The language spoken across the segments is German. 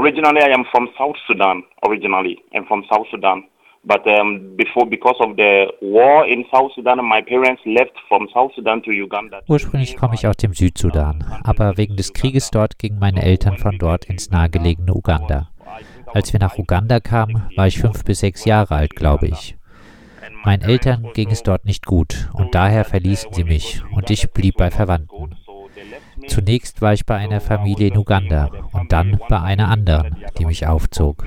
originally I am from South Sudan. Originally, I'm from South Sudan. But um, before, because of the war in South Sudan, my parents left from South Sudan to Uganda. Ursprünglich komme ich aus dem Südsudan, aber wegen des Krieges dort gingen meine Eltern von dort ins nahegelegene Uganda. Als wir nach Uganda kamen, war ich fünf bis sechs Jahre alt, glaube ich. Meinen Eltern ging es dort nicht gut und daher verließen sie mich und ich blieb bei Verwandten. Zunächst war ich bei einer Familie in Uganda dann bei einer anderen, die mich aufzog.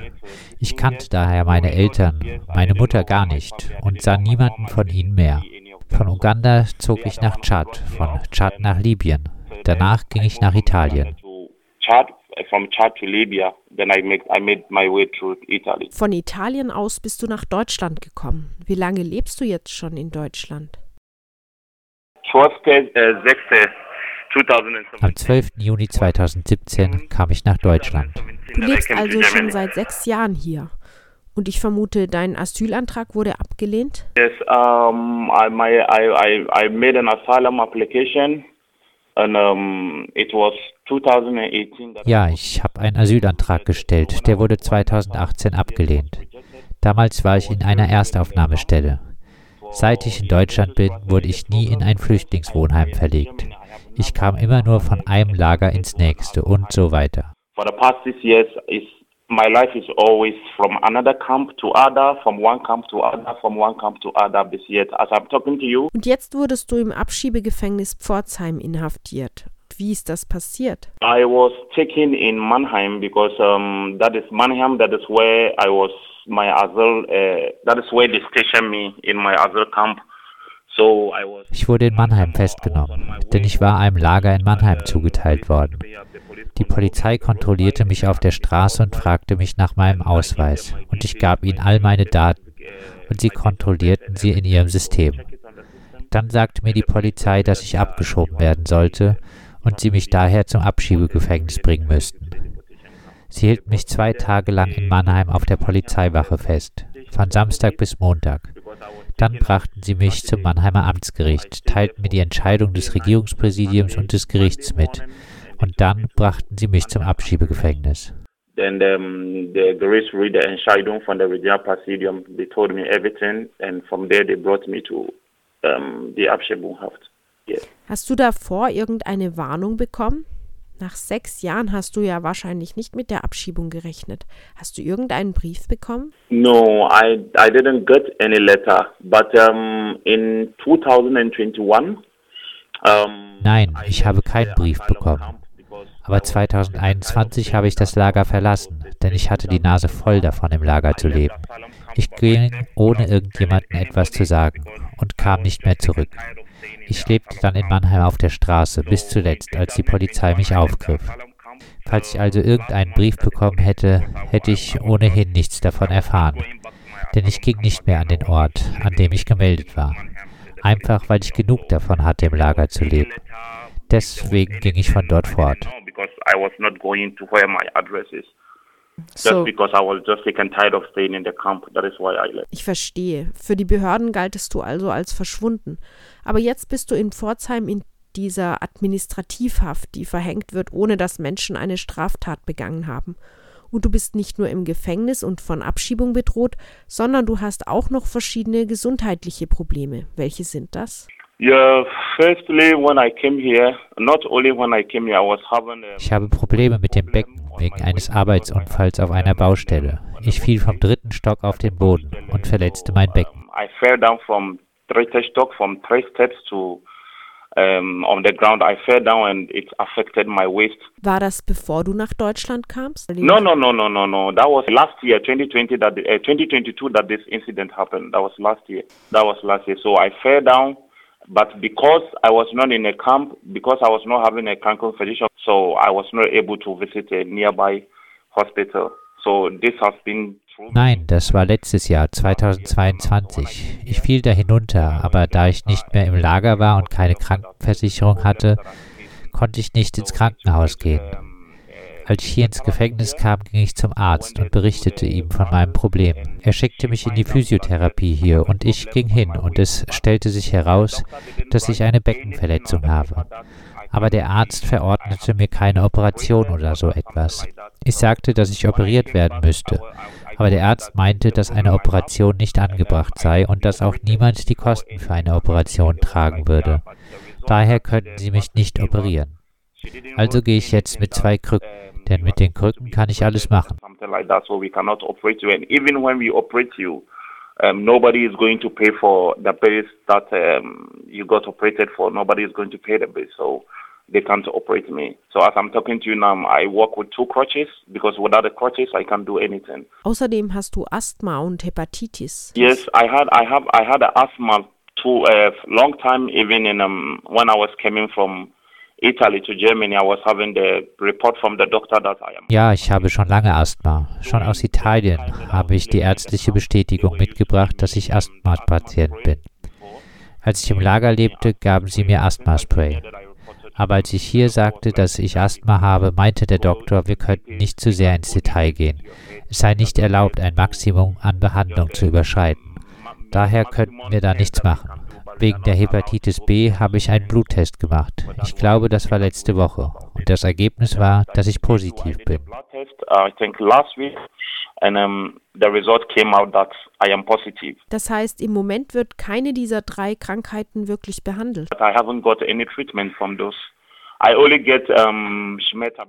Ich kannte daher meine Eltern, meine Mutter gar nicht und sah niemanden von ihnen mehr. Von Uganda zog ich nach Tschad, von Tschad nach Libyen. Danach ging ich nach Italien. Von Italien aus bist du nach Deutschland gekommen. Wie lange lebst du jetzt schon in Deutschland? 12. 6. Am 12. Juni 2017 kam ich nach Deutschland. Du lebst also schon seit sechs Jahren hier. Und ich vermute, dein Asylantrag wurde abgelehnt? Yes, um, I, my, I, I, I made an asylum application and um, it was 2018. Ja, ich habe einen Asylantrag gestellt. Der wurde 2018 abgelehnt. Damals war ich in einer Erstaufnahmestelle. Seit ich in Deutschland bin, wurde ich nie in ein Flüchtlingswohnheim verlegt. Ich kam immer nur von einem Lager ins nächste und so weiter. For the past six years, is my life is always from another camp to other, from one camp to other, from one camp to other. Bis jetzt, as I'm talking to you. Und jetzt wurdest du im Abschiebegefängnis Pforzheim inhaftiert. Wie ist das passiert? I was taken in Mannheim because um, that is Mannheim. That is where I was my asylum. Uh, that is where they stationed me in my asylum camp. Ich wurde in Mannheim festgenommen, denn ich war einem Lager in Mannheim zugeteilt worden. Die Polizei kontrollierte mich auf der Straße und fragte mich nach meinem Ausweis, und ich gab ihnen all meine Daten, und sie kontrollierten sie in ihrem System. Dann sagte mir die Polizei, dass ich abgeschoben werden sollte und sie mich daher zum Abschiebegefängnis bringen müssten. Sie hielten mich zwei Tage lang in Mannheim auf der Polizeiwache fest, von Samstag bis Montag. Dann brachten sie mich zum Mannheimer Amtsgericht, teilten mir die Entscheidung des Regierungspräsidiums und des Gerichts mit. Und dann brachten sie mich zum Abschiebegefängnis. Then um, the Gericht read the Entscheidung von der Regierungspräsidium. They told me everything, and from there they brought me to um, die Abschiebungshaft. Yes. Hast du davor irgendeine Warnung bekommen? Nach sechs Jahren hast du ja wahrscheinlich nicht mit der Abschiebung gerechnet. Hast du irgendeinen Brief bekommen? No, I, I didn't get any letter. But um, in 2021. Um, Nein, ich habe keinen Brief bekommen. Aber 2021 habe ich das Lager verlassen, denn ich hatte die Nase voll davon, im Lager zu leben. Ich ging, ohne irgendjemandem etwas zu sagen, und kam nicht mehr zurück. Ich lebte dann in Mannheim auf der Straße, bis zuletzt, als die Polizei mich aufgriff. Falls ich also irgendeinen Brief bekommen hätte, hätte ich ohnehin nichts davon erfahren. Denn ich ging nicht mehr an den Ort, an dem ich gemeldet war. Einfach weil ich genug davon hatte, im Lager zu leben. Deswegen ging ich von dort fort. So. Ich verstehe. Für die Behörden galtest du also als verschwunden. Aber jetzt bist du in Pforzheim in dieser Administrativhaft, die verhängt wird, ohne dass Menschen eine Straftat begangen haben. Und du bist nicht nur im Gefängnis und von Abschiebung bedroht, sondern du hast auch noch verschiedene gesundheitliche Probleme. Welche sind das? Ich habe Probleme mit dem Becken wegen eines Arbeitsunfalls auf einer Baustelle. Ich fiel vom dritten Stock auf den Boden und verletzte mein Becken. I fell down from dritten Stock from three steps to um, on the ground. I fell down and it affected my waist. War das bevor du nach Deutschland kamst? No, no, no, no, no, no. That was last year, 2020, that uh, 2022, that this incident happened. That was last year. That was last year. So I fell down. But because I was not in a camp, because I was not having a physician, so I was not able to visit a nearby hospital. So this has been Nein, das war letztes Jahr, 2022. Ich fiel da hinunter, aber da ich nicht mehr im Lager war und keine Krankenversicherung hatte, konnte ich nicht ins Krankenhaus gehen. Als ich hier ins Gefängnis kam, ging ich zum Arzt und berichtete ihm von meinem Problem. Er schickte mich in die Physiotherapie hier und ich ging hin und es stellte sich heraus, dass ich eine Beckenverletzung habe. Aber der Arzt verordnete mir keine Operation oder so etwas. Ich sagte, dass ich operiert werden müsste, aber der Arzt meinte, dass eine Operation nicht angebracht sei und dass auch niemand die Kosten für eine Operation tragen würde. Daher könnten sie mich nicht operieren. Also gehe ich jetzt mit zwei Krücken, denn mit den Krücken kann ich alles machen. Um, nobody is going to pay for the bills that um, you got operated for. Nobody is going to pay the bills. So they can't operate me. So as I'm talking to you now, I work with two crutches because without the crutches I can't do anything. Außerdem hast du Asthma und Hepatitis. Yes, I had I have I had asthma too a uh, long time even in um when I was coming from Italy to Germany, I was having the report from the doctor that I am. Ja, ich habe schon lange Asthma. Schon aus Italien habe ich die ärztliche Bestätigung mitgebracht, dass ich Asthma-Patient bin. Als ich im Lager lebte, gaben sie mir Asthma-Spray. Aber als ich hier sagte, dass ich Asthma habe, meinte der Doktor, wir könnten nicht zu sehr ins Detail gehen. Es sei nicht erlaubt, ein Maximum an Behandlung zu überschreiten. Daher könnten wir da nichts machen. Wegen der Hepatitis B habe ich einen Bluttest gemacht. Ich glaube, das war letzte Woche. Und das Ergebnis war, dass ich positiv bin. Das heißt, im Moment wird keine dieser drei Krankheiten wirklich behandelt. I haven't got any treatment from those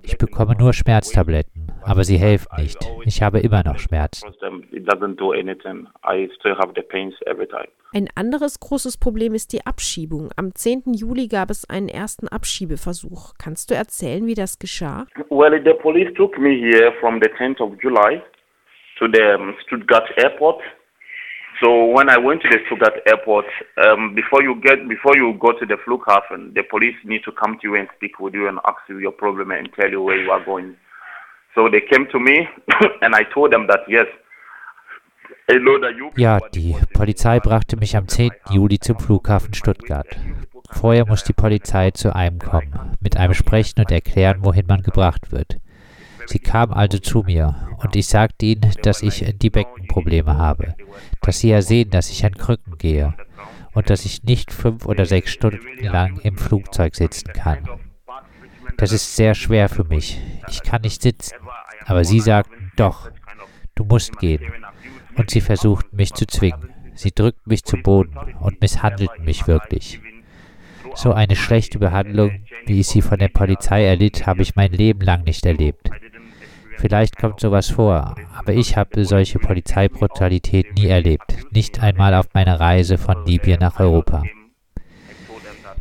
ich bekomme nur Schmerztabletten, aber sie helfen nicht. Ich habe immer noch Schmerzen. Ein anderes großes Problem ist die Abschiebung. Am 10. Juli gab es einen ersten Abschiebeversuch. Kannst du erzählen, wie das geschah? Well, the police took me here from the 10th of July to the Stuttgart airport. So when I went to the Stuttgart airport, um, before you get before you go to the Flughafen, the police need to come to you and speak with you and ask you your problem and tell you where you are going. So they came to me and I told them that yes. Ja, die Polizei brachte mich am 10. Juli zum Flughafen Stuttgart. Vorher muss die Polizei zu einem kommen, mit einem sprechen und erklären, wohin man gebracht wird. Sie kam also zu mir und ich sagte ihnen, dass ich die Beckenprobleme habe, dass sie ja sehen, dass ich an Krücken gehe und dass ich nicht fünf oder sechs Stunden lang im Flugzeug sitzen kann. Das ist sehr schwer für mich. Ich kann nicht sitzen. Aber sie sagten, doch, du musst gehen. Und sie versuchten mich zu zwingen. Sie drückten mich zu Boden und misshandelten mich wirklich. So eine schlechte Behandlung, wie ich sie von der Polizei erlitt, habe ich mein Leben lang nicht erlebt. Vielleicht kommt sowas vor, aber ich habe solche Polizeibrutalität nie erlebt, nicht einmal auf meiner Reise von Libyen nach Europa.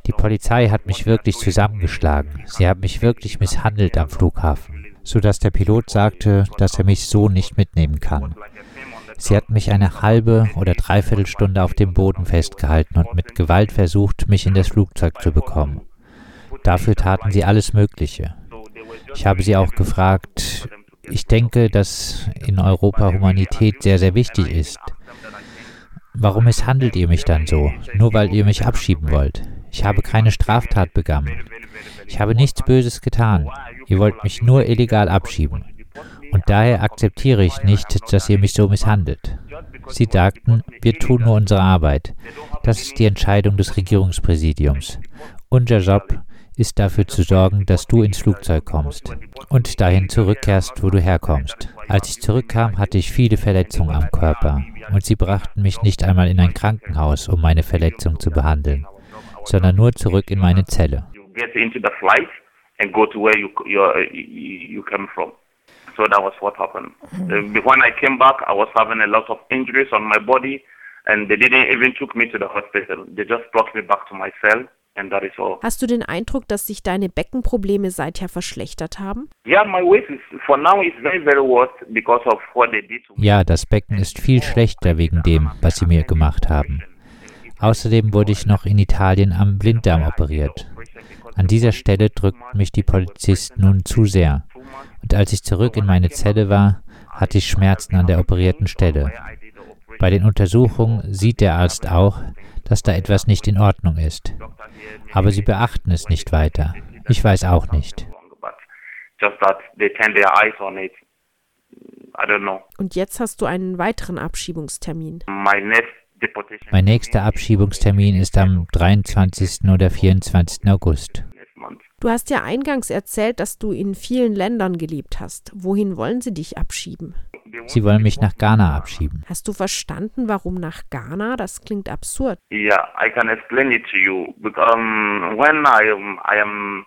Die Polizei hat mich wirklich zusammengeschlagen. Sie haben mich wirklich misshandelt am Flughafen, sodass der Pilot sagte, dass er mich so nicht mitnehmen kann. Sie hat mich eine halbe oder dreiviertel Stunde auf dem Boden festgehalten und mit Gewalt versucht, mich in das Flugzeug zu bekommen. Dafür taten sie alles Mögliche. Ich habe sie auch gefragt, ich denke, dass in Europa Humanität sehr, sehr wichtig ist. Warum misshandelt ihr mich dann so? Nur weil ihr mich abschieben wollt. Ich habe keine Straftat begangen. Ich habe nichts Böses getan. Ihr wollt mich nur illegal abschieben. Und daher akzeptiere ich nicht, dass ihr mich so misshandelt. Sie sagten, wir tun nur unsere Arbeit. Das ist die Entscheidung des Regierungspräsidiums. Unser Job ist, dafür zu sorgen, dass du ins Flugzeug kommst und dahin zurückkehrst, wo du herkommst. Als ich zurückkam, hatte ich viele Verletzungen am Körper und sie brachten mich nicht einmal in ein Krankenhaus, um meine Verletzung zu behandeln, sondern nur zurück in meine Zelle. So that was what happened. Uh, when I came back, I was having a lot of injuries on my body, and they didn't even took me to the hospital. They just brought me back to my cell Hast du den Eindruck, dass sich deine Beckenprobleme seither verschlechtert haben? Ja, das Becken ist viel schlechter wegen dem, was sie mir gemacht haben. Außerdem wurde ich noch in Italien am Blinddarm operiert. An dieser Stelle drückten mich die Polizisten nun zu sehr. Und als ich zurück in meine Zelle war, hatte ich Schmerzen an der operierten Stelle. Bei den Untersuchungen sieht der Arzt auch, dass da etwas nicht in Ordnung ist. Aber sie beachten es nicht weiter. Ich weiß auch nicht. Und jetzt hast du einen weiteren Abschiebungstermin. Mein nächster Abschiebungstermin ist am 23. oder 24. August. Du hast ja eingangs erzählt, dass du in vielen Ländern gelebt hast. Wohin wollen sie dich abschieben? Sie wollen mich nach Ghana abschieben. Hast du verstanden, warum nach Ghana? Das klingt absurd. Yeah, I can explain it to you. Because um, when I um, I am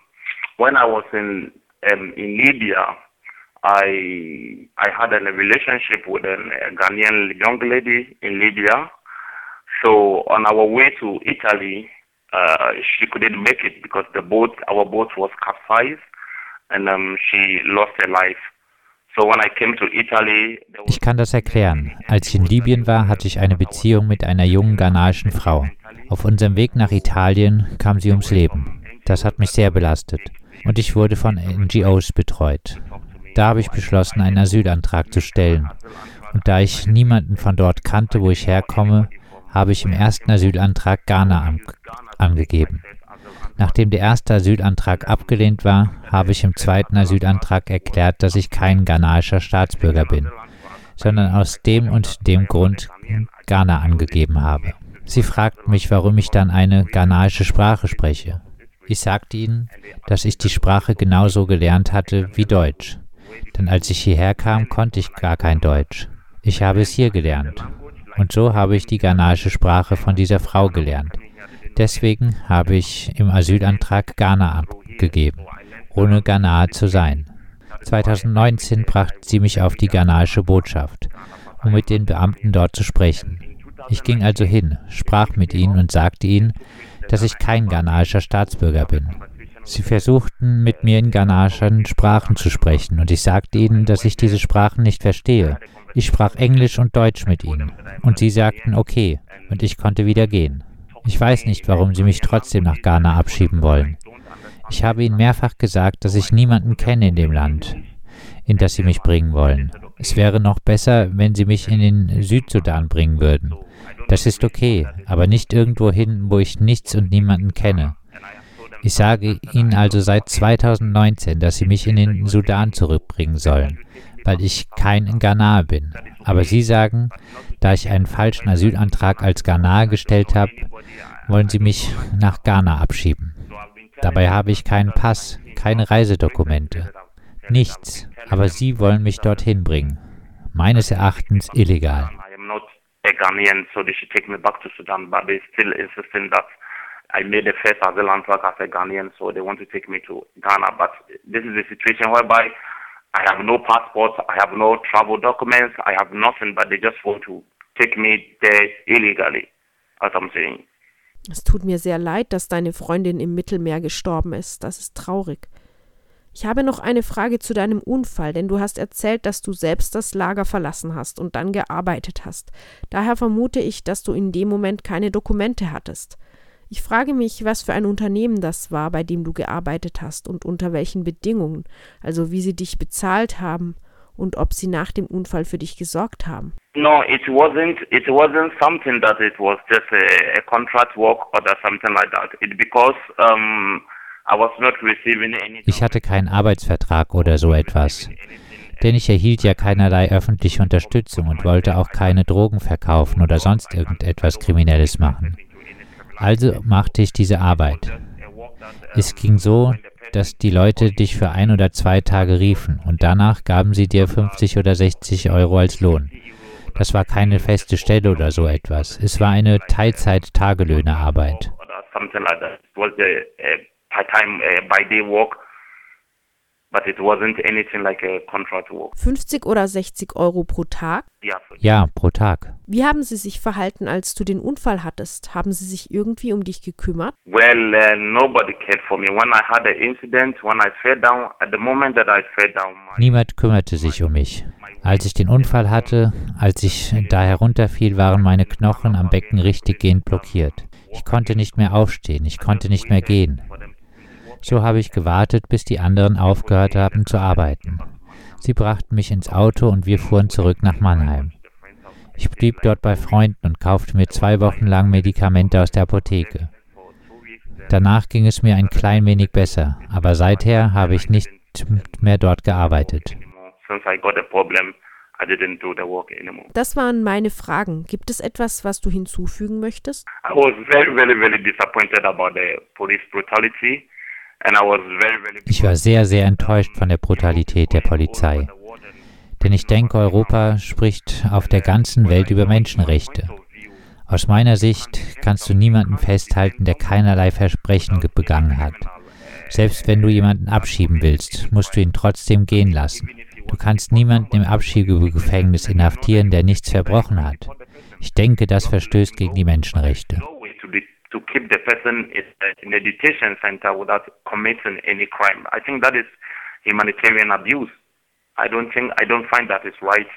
when I was in um, in Libya, I I had a relationship with a Ghanaian young lady in Libya. So on our way to Italy, uh, she couldn't make it because the boat, our boat was capsized, and um, she lost her life. Ich kann das erklären. Als ich in Libyen war, hatte ich eine Beziehung mit einer jungen ghanaischen Frau. Auf unserem Weg nach Italien kam sie ums Leben. Das hat mich sehr belastet. Und ich wurde von NGOs betreut. Da habe ich beschlossen, einen Asylantrag zu stellen. Und da ich niemanden von dort kannte, wo ich herkomme, habe ich im ersten Asylantrag Ghana an angegeben. Nachdem der erste Asylantrag abgelehnt war, habe ich im zweiten Asylantrag erklärt, dass ich kein ghanaischer Staatsbürger bin, sondern aus dem und dem Grund Ghana angegeben habe. Sie fragten mich, warum ich dann eine ghanaische Sprache spreche. Ich sagte ihnen, dass ich die Sprache genauso gelernt hatte wie Deutsch. Denn als ich hierher kam, konnte ich gar kein Deutsch. Ich habe es hier gelernt. Und so habe ich die ghanaische Sprache von dieser Frau gelernt. Deswegen habe ich im Asylantrag Ghana abgegeben, ohne Ghanaer zu sein. 2019 brachte sie mich auf die ghanaische Botschaft, um mit den Beamten dort zu sprechen. Ich ging also hin, sprach mit ihnen und sagte ihnen, dass ich kein ghanaischer Staatsbürger bin. Sie versuchten mit mir in ghanaischen Sprachen zu sprechen und ich sagte ihnen, dass ich diese Sprachen nicht verstehe. Ich sprach Englisch und Deutsch mit ihnen und sie sagten okay und ich konnte wieder gehen. Ich weiß nicht, warum sie mich trotzdem nach Ghana abschieben wollen. Ich habe ihnen mehrfach gesagt, dass ich niemanden kenne in dem Land, in das sie mich bringen wollen. Es wäre noch besser, wenn sie mich in den Südsudan bringen würden. Das ist okay, aber nicht irgendwo hin, wo ich nichts und niemanden kenne. Ich sage Ihnen also seit 2019, dass Sie mich in den Sudan zurückbringen sollen, weil ich kein Ghanaer bin. Aber Sie sagen, da ich einen falschen Asylantrag als Ghanaer gestellt habe, wollen Sie mich nach Ghana abschieben. Dabei habe ich keinen Pass, keine Reisedokumente, nichts, aber Sie wollen mich dorthin bringen. Meines Erachtens illegal. I made the first asylum track as a Ghanaian, so they want to take me to Ghana. But this is a situation whereby I have no passport, I have no travel documents, I have nothing, but they just want to take me there illegally, as I'm saying. Es tut mir sehr leid, dass deine Freundin im Mittelmeer gestorben ist. Das ist traurig. Ich habe noch eine Frage zu deinem Unfall, denn du hast erzählt, dass du selbst das Lager verlassen hast und dann gearbeitet hast. Daher vermute ich, dass du in dem Moment keine Dokumente hattest. Ich frage mich, was für ein Unternehmen das war, bei dem du gearbeitet hast und unter welchen Bedingungen, also wie sie dich bezahlt haben und ob sie nach dem Unfall für dich gesorgt haben. No, it wasn't. It wasn't something that it was just a, a contract work or something like that. It because um, I was not receiving any. Ich hatte keinen Arbeitsvertrag oder so etwas. Denn ich erhielt ja keinerlei öffentliche Unterstützung und wollte auch keine Drogen verkaufen oder sonst irgendetwas Kriminelles machen. Also machte ich diese Arbeit. Es ging so, dass die Leute dich für ein oder zwei Tage riefen und danach gaben sie dir 50 oder 60 Euro als Lohn. Das war keine feste Stelle oder so etwas. Es war eine Teilzeit-Tagelöhnerarbeit. But it wasn't anything like a contract work. 50 oder 60 Euro pro Tag? Ja, pro Tag. Wie haben Sie sich verhalten, als du den Unfall hattest? Haben Sie sich irgendwie um dich gekümmert? Well, uh, nobody cared for me. When I had an incident, when I fell down, at the moment that I fell down. Niemand kümmerte sich um mich. Als ich den Unfall hatte, als ich da herunterfiel, waren meine Knochen am Becken richtiggehend blockiert. Ich konnte nicht mehr aufstehen, ich konnte nicht mehr gehen. So habe ich gewartet, bis die anderen aufgehört haben zu arbeiten. Sie brachten mich ins Auto und wir fuhren zurück nach Mannheim. Ich blieb dort bei Freunden und kaufte mir zwei Wochen lang Medikamente aus der Apotheke. Danach ging es mir ein klein wenig besser, aber seither habe ich nicht mehr dort gearbeitet. Das waren meine Fragen. Gibt es etwas, was du hinzufügen möchtest? I was very, very, very disappointed about the police brutality. Ich war sehr, sehr enttäuscht von der Brutalität der Polizei. Denn ich denke, Europa spricht auf der ganzen Welt über Menschenrechte. Aus meiner Sicht kannst du niemanden festhalten, der keinerlei Versprechen begangen hat. Selbst wenn du jemanden abschieben willst, musst du ihn trotzdem gehen lassen. Du kannst niemanden im Abschiebegefängnis inhaftieren, der nichts verbrochen hat. Ich denke, das verstößt gegen die Menschenrechte. To keep the person in a detention center without committing any crime. I think that is humanitarian abuse. I don't think I don't find that is right